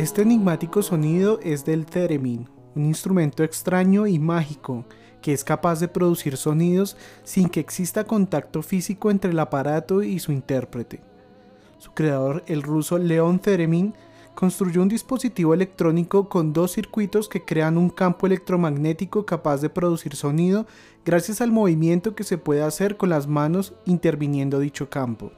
Este enigmático sonido es del theremin, un instrumento extraño y mágico que es capaz de producir sonidos sin que exista contacto físico entre el aparato y su intérprete. Su creador, el ruso Leon Theremin, construyó un dispositivo electrónico con dos circuitos que crean un campo electromagnético capaz de producir sonido gracias al movimiento que se puede hacer con las manos interviniendo dicho campo.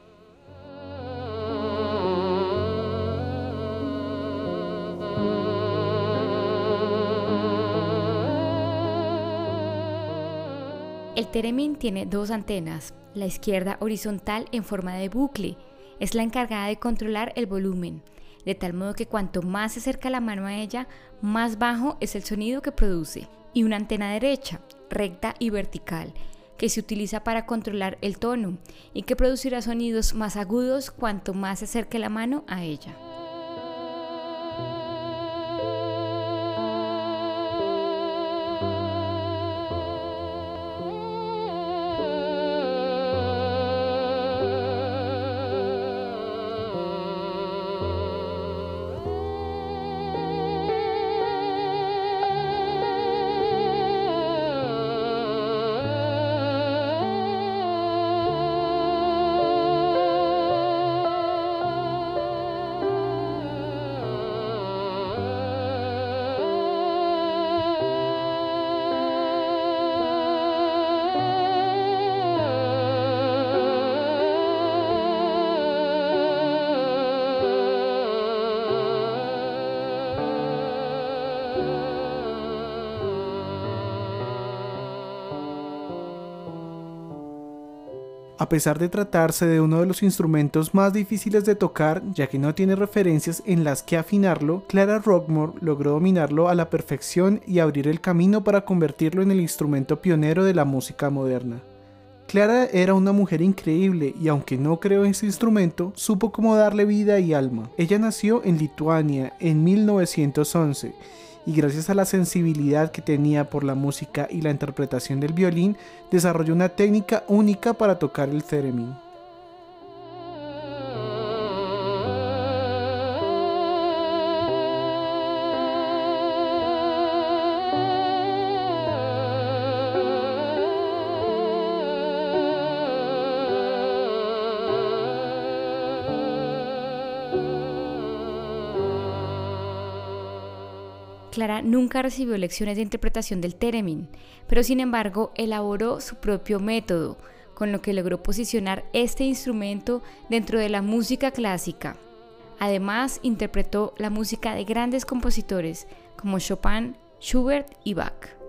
El Teremin tiene dos antenas, la izquierda horizontal en forma de bucle, es la encargada de controlar el volumen, de tal modo que cuanto más se acerca la mano a ella, más bajo es el sonido que produce, y una antena derecha, recta y vertical, que se utiliza para controlar el tono y que producirá sonidos más agudos cuanto más se acerque la mano a ella. A pesar de tratarse de uno de los instrumentos más difíciles de tocar, ya que no tiene referencias en las que afinarlo, Clara Rockmore logró dominarlo a la perfección y abrir el camino para convertirlo en el instrumento pionero de la música moderna. Clara era una mujer increíble y aunque no creó ese instrumento, supo cómo darle vida y alma. Ella nació en Lituania en 1911 y gracias a la sensibilidad que tenía por la música y la interpretación del violín, desarrolló una técnica única para tocar el theremin. Clara nunca recibió lecciones de interpretación del Teremin, pero sin embargo elaboró su propio método, con lo que logró posicionar este instrumento dentro de la música clásica. Además, interpretó la música de grandes compositores como Chopin, Schubert y Bach.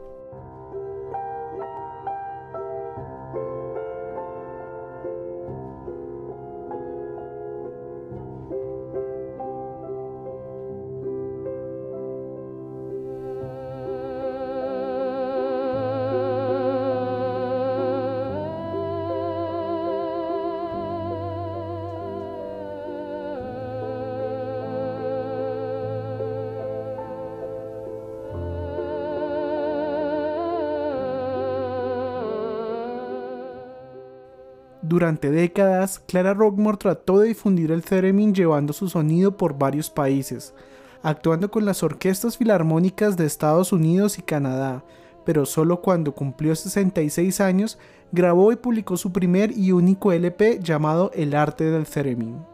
Durante décadas, Clara Rockmore trató de difundir el theremin llevando su sonido por varios países, actuando con las orquestas filarmónicas de Estados Unidos y Canadá, pero solo cuando cumplió 66 años grabó y publicó su primer y único LP llamado El arte del theremin.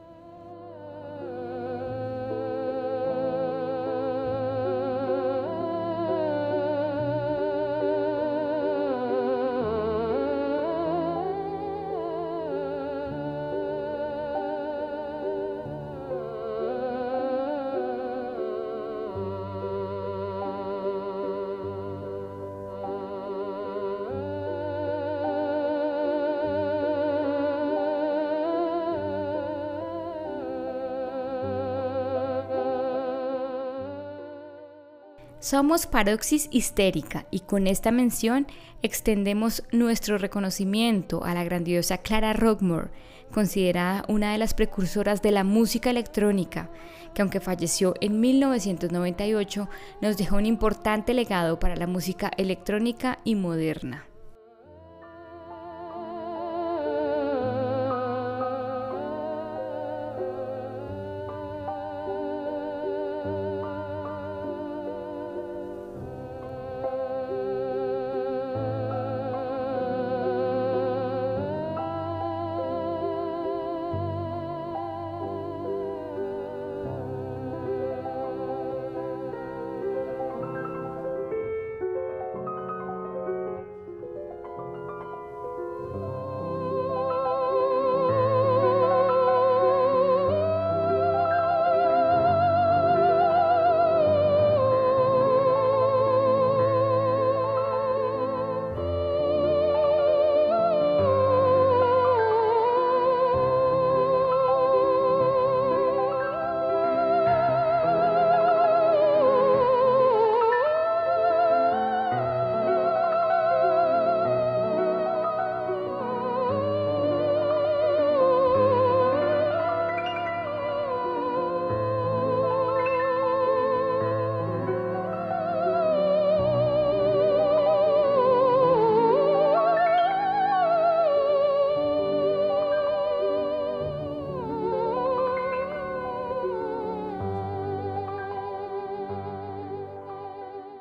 Somos Paroxis Histérica y con esta mención extendemos nuestro reconocimiento a la grandiosa Clara Rockmore, considerada una de las precursoras de la música electrónica, que aunque falleció en 1998, nos dejó un importante legado para la música electrónica y moderna.